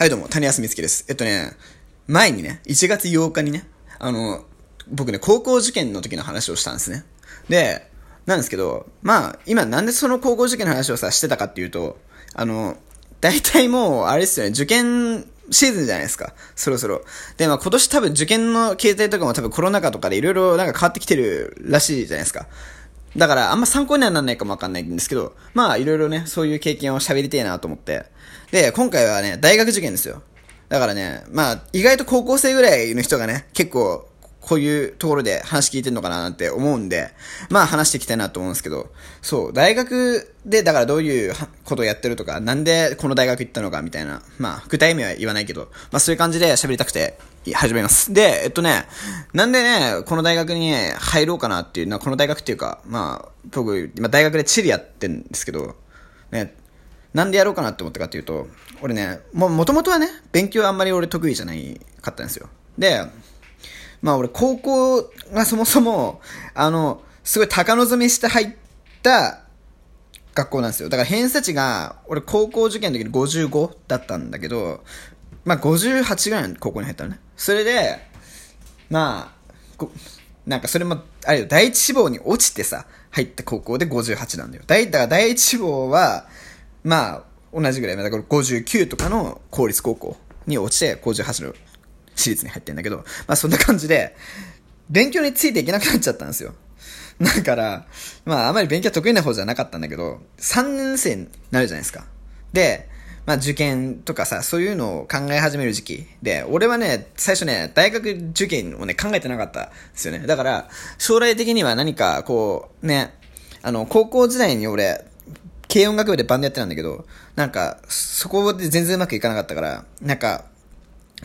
はいどうも、谷康美月です。えっとね、前にね、1月8日にね、あの、僕ね、高校受験の時の話をしたんですね。で、なんですけど、まあ、今なんでその高校受験の話をさ、してたかっていうと、あの、大体もう、あれですよね、受験シーズンじゃないですか。そろそろ。で、まあ今年多分受験の形態とかも多分コロナ禍とかでいろいろなんか変わってきてるらしいじゃないですか。だからあんま参考にはならないかもわかんないんですけど、まあいろいろね、そういう経験を喋りたいなと思って。で、今回はね、大学受験ですよ。だからね、まあ意外と高校生ぐらいの人がね、結構こういうところで話聞いてんのかななんて思うんで、まあ話していきたいなと思うんですけど、そう、大学で、だからどういうことをやってるとか、なんでこの大学行ったのかみたいな、まあ具体名は言わないけど、まあそういう感じで喋りたくて始めます。で、えっとね、なんでね、この大学に、入ろうかなっていうのは、この大学っていうか、まあ、僕、今大学で地理やってるんですけど、ね、なんでやろうかなって思ったかっていうと、俺ね、も、もともとはね、勉強あんまり俺得意じゃないかったんですよ。で、まあ俺高校がそもそも、あの、すごい高望みして入った学校なんですよ。だから偏差値が、俺高校受験の時に55だったんだけど、まあ58ぐらいの高校に入ったのね。それで、まあ、なんかそれも、あれよ、第一志望に落ちてさ、入った高校で58なんだよ。第、だから第一志望は、まあ、同じぐらい、だから59とかの公立高校に落ちて、58の私立に入ってんだけど、まあそんな感じで、勉強についていけなくなっちゃったんですよ。だから、まああまり勉強得意な方じゃなかったんだけど、3年生になるじゃないですか。で、まあ受験とかさ、そういうのを考え始める時期で、俺はね、最初ね、大学受験をね、考えてなかったですよね。だから、将来的には何か、こう、ね、あの、高校時代に俺、軽音楽部でバンドやってたんだけど、なんか、そこで全然うまくいかなかったから、なんか、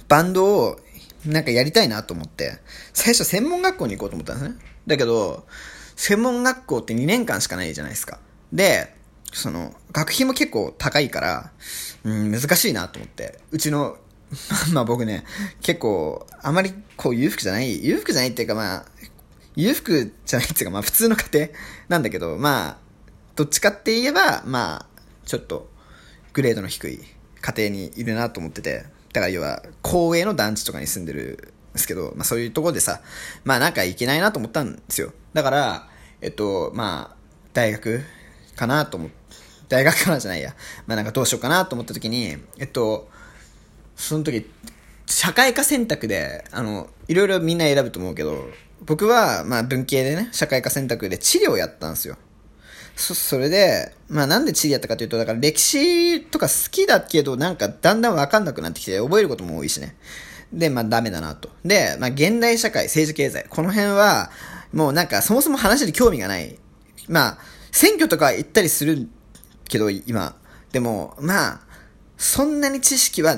バンドを、なんかやりたいなと思って、最初専門学校に行こうと思ったんですね。だけど、専門学校って2年間しかないじゃないですか。で、その、学費も結構高いから、うん、難しいなと思って。うちの、まあ僕ね、結構、あまりこう裕福じゃない、裕福じゃないっていうかまあ、裕福じゃないっていうかまあ普通の家庭なんだけど、まあ、どっちかって言えば、まあ、ちょっと、グレードの低い家庭にいるなと思ってて、だから要は、公営の団地とかに住んでるんですけど、まあそういうところでさ、まあなんかいけないなと思ったんですよ。だから、えっと、まあ、大学かなと思って、大学からじゃないや。まあなんかどうしようかなと思った時に、えっと、その時、社会科選択で、あの、いろいろみんな選ぶと思うけど、僕は、まあ文系でね、社会科選択で地理をやったんですよ。そ、それで、まあなんで地理やったかというと、だから歴史とか好きだけど、なんかだんだんわかんなくなってきて、覚えることも多いしね。で、まあダメだなと。で、まあ現代社会、政治経済。この辺は、もうなんかそもそも話に興味がない。まあ、選挙とか行ったりするけど、今。でも、まあ、そんなに知識は、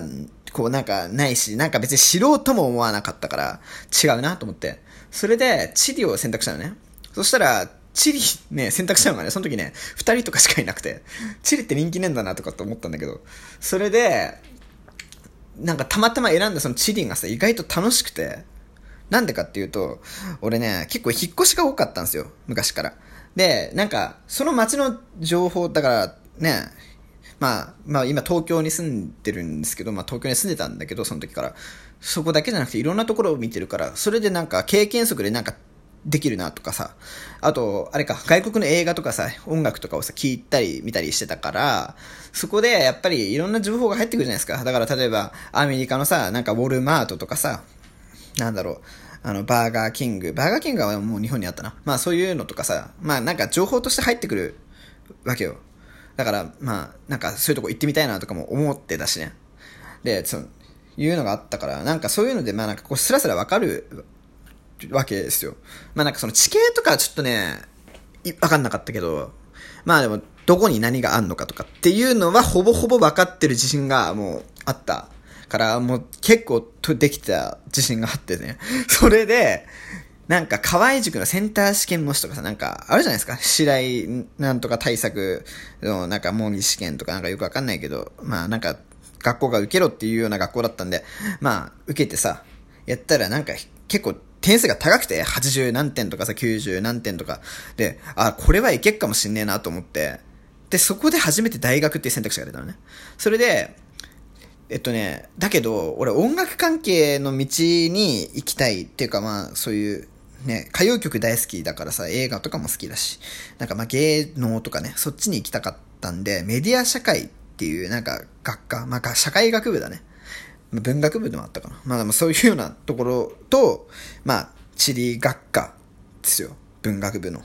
こうなんかないし、なんか別に知ろうとも思わなかったから、違うなと思って。それで、地理を選択したのね。そしたら、チリね、選択したのがね、その時ね、二人とかしかいなくて、チリって人気ねえんだなとかって思ったんだけど、それで、なんかたまたま選んだそのチリがさ、意外と楽しくて、なんでかっていうと、俺ね、結構引っ越しが多かったんですよ、昔から。で、なんか、その街の情報、だからね、まあ、まあ今東京に住んでるんですけど、まあ東京に住んでたんだけど、その時から。そこだけじゃなくていろんなところを見てるから、それでなんか経験則でなんかできるなとかさ、あと、あれか、外国の映画とかさ、音楽とかをさ、聞いたり見たりしてたから、そこでやっぱりいろんな情報が入ってくるじゃないですか。だから例えば、アメリカのさ、なんかウォルマートとかさ、なんだろう、あの、バーガーキング。バーガーキングはもう日本にあったな。まあそういうのとかさ、まあなんか情報として入ってくるわけよ。だから、まあ、なんかそういうとこ行ってみたいなとかも思ってたしね。で、その、いうのがあったから、なんかそういうので、まあなんかこうスラスラわかるわけですよ。まあなんかその地形とかちょっとね、わかんなかったけど、まあでも、どこに何があんのかとかっていうのはほぼほぼ分かってる自信がもうあったから、もう結構とできた自信があってね。それで、なんか河合塾のセンター試験模試とかさ、なんかあるじゃないですか。白井なんとか対策のなんか模擬試験とかなんかよくわかんないけど、まあなんか学校が受けろっていうような学校だったんで、まあ受けてさ、やったらなんか結構点数が高くて、80何点とかさ、90何点とか。で、あ、これはいけっかもしんねえなと思って。で、そこで初めて大学っていう選択肢が出たのね。それで、えっとね、だけど、俺音楽関係の道に行きたいっていうかまあ、そういう、ね、歌謡曲大好きだからさ、映画とかも好きだし、なんかまあ芸能とかね、そっちに行きたかったんで、メディア社会っていうなんか学科、まあ社会学部だね。文学部でもあったかな。まあでもそういうようなところと、まあ地理学科ですよ。文学部の。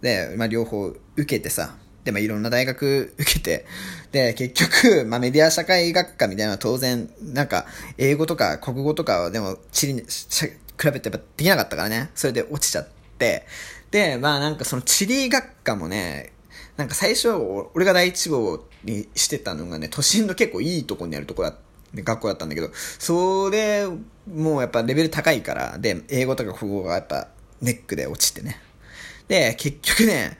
で、まあ両方受けてさ、で、まあいろんな大学受けて、で、結局、まあメディア社会学科みたいなのは当然、なんか英語とか国語とかはでも地理に比べてやっぱできなかったからね。それで落ちちゃって、で、まあなんかその地理学科もね、なんか最初、俺が第一志望にしてたのがね、都心の結構いいとこにあるとこだ学校だったんだけど、それ、もうやっぱレベル高いから、で、英語とか国語がやっぱネックで落ちてね。で、結局ね、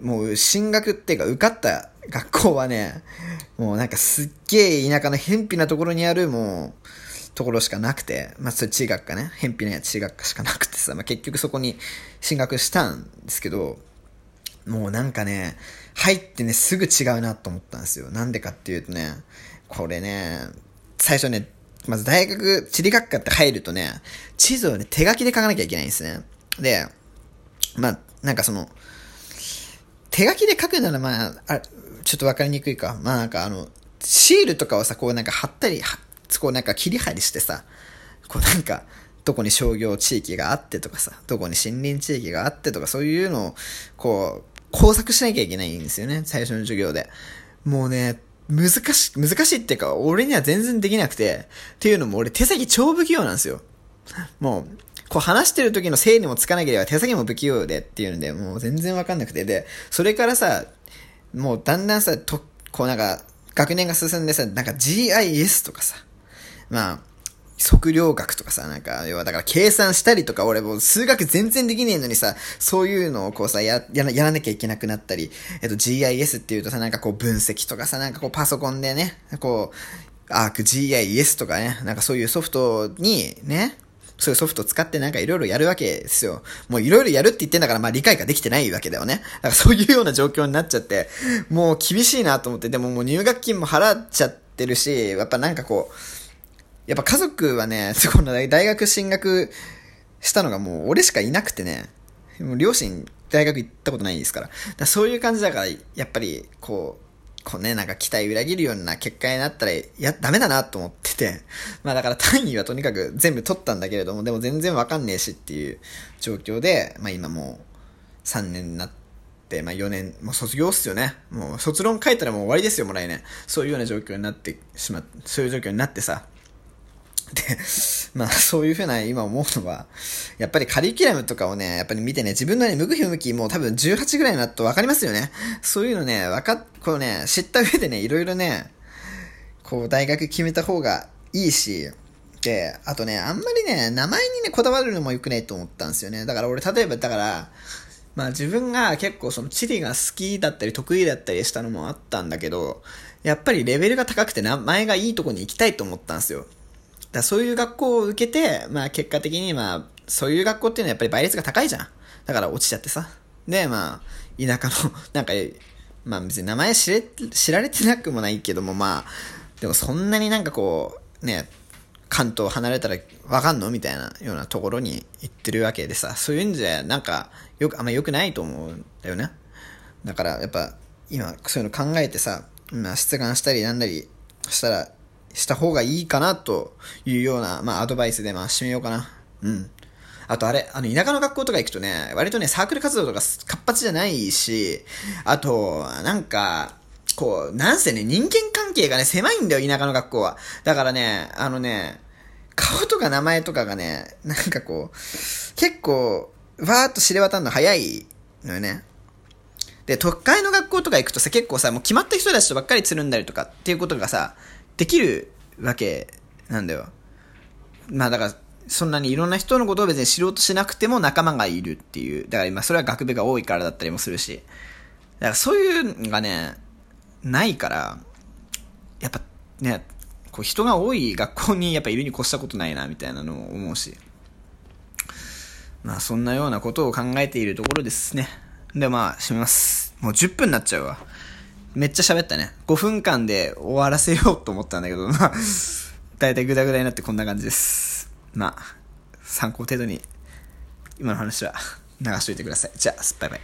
もう進学っていうか受かった学校はね、もうなんかすっげえ田舎の偏僻なところにあるもう、ところしかなくて、まあそれ地学科ね、偏僻な地学科しかなくてさ、まあ結局そこに進学したんですけど、もうなんかね、入ってね、すぐ違うなと思ったんですよ。なんでかっていうとね、これね、最初ね、まず大学、地理学科って入るとね、地図をね、手書きで書かなきゃいけないんですね。で、まあ、なんかその、手書きで書くならまあ、あちょっとわかりにくいか。まあなんかあの、シールとかをさ、こうなんか貼ったり、こうなんか切り張りしてさ、こうなんか、どこに商業地域があってとかさ、どこに森林地域があってとか、そういうのを、こう、工作しなきゃいけないんですよね、最初の授業で。もうね、難し、難しいっていうか、俺には全然できなくて、っていうのも俺手先超不器用なんですよ。もう、こう話してる時の整理もつかなければ手先も不器用でっていうので、もう全然わかんなくて。で、それからさ、もうだんだんさ、と、こうなんか、学年が進んでさ、なんか GIS とかさ、まあ、測量学とかさ、なんか、要はだから計算したりとか、俺もう数学全然できねえのにさ、そういうのをこうさ、や、やらやらなきゃいけなくなったり、えっと GIS っていうとさ、なんかこう分析とかさ、なんかこうパソコンでね、こう、アーク GIS とかね、なんかそういうソフトにね、そういうソフト使ってなんかいろいろやるわけですよ。もういろいろやるって言ってんだから、まあ理解ができてないわけだよね。だからそういうような状況になっちゃって、もう厳しいなと思って、でももう入学金も払っちゃってるし、やっぱなんかこう、やっぱ家族はね、そこの大学進学したのがもう俺しかいなくてね、もう両親大学行ったことないですから。からそういう感じだから、やっぱり、こう、こうね、なんか期待裏切るような結果になったら、や、ダメだなと思ってて。まあだから単位はとにかく全部取ったんだけれども、でも全然わかんねえしっていう状況で、まあ今もう3年になって、まあ4年、もう卒業っすよね。もう卒論書いたらもう終わりですよ、もらえね。そういうような状況になってしまっ、そういう状況になってさ。で、まあそういうふうな今思うのは、やっぱりカリキュラムとかをね、やっぱり見てね、自分のね、向き不向きもう多分18ぐらいになると分かりますよね。そういうのね、わかっ、こうね、知った上でね、いろいろね、こう大学決めた方がいいし、で、あとね、あんまりね、名前にね、こだわるのも良くないと思ったんですよね。だから俺、例えば、だから、まあ自分が結構その地理が好きだったり得意だったりしたのもあったんだけど、やっぱりレベルが高くて名前がいいとこに行きたいと思ったんですよ。だそういう学校を受けて、まあ結果的にまあ、そういう学校っていうのはやっぱり倍率が高いじゃん。だから落ちちゃってさ。で、まあ、田舎の、なんか、まあ別に名前知れ、知られてなくもないけども、まあ、でもそんなになんかこう、ね、関東離れたらわかんの？みたいなようなところに行ってるわけでさ、そういう意味じゃなんか、よく、あんま良くないと思うんだよね。だからやっぱ、今そういうの考えてさ、まあ出願したりなんだりしたら、した方がいいかなというような、まあ、アドバイスで、まあ、締めようかな。うん。あとあれ、あの、田舎の学校とか行くとね、割とね、サークル活動とか活発じゃないし、あと、なんか、こう、なんせね、人間関係がね、狭いんだよ、田舎の学校は。だからね、あのね、顔とか名前とかがね、なんかこう、結構、わーっと知れ渡るの早いのよね。で、都会の学校とか行くとさ、結構さ、もう決まった人たちとばっかりつるんだりとかっていうことがさ、できるわけなんだよ。まあだから、そんなにいろんな人のことを別に知ろうとしなくても仲間がいるっていう。だから今それは学部が多いからだったりもするし。だからそういうのがね、ないから、やっぱね、こう人が多い学校にやっぱいるに越したことないなみたいなのを思うし。まあそんなようなことを考えているところですね。でまあ、閉めます。もう10分になっちゃうわ。めっちゃ喋ったね。5分間で終わらせようと思ったんだけど、まあ、だいたいグダグダになってこんな感じです。まあ、参考程度に、今の話は流しといてください。じゃあ、バイバイ。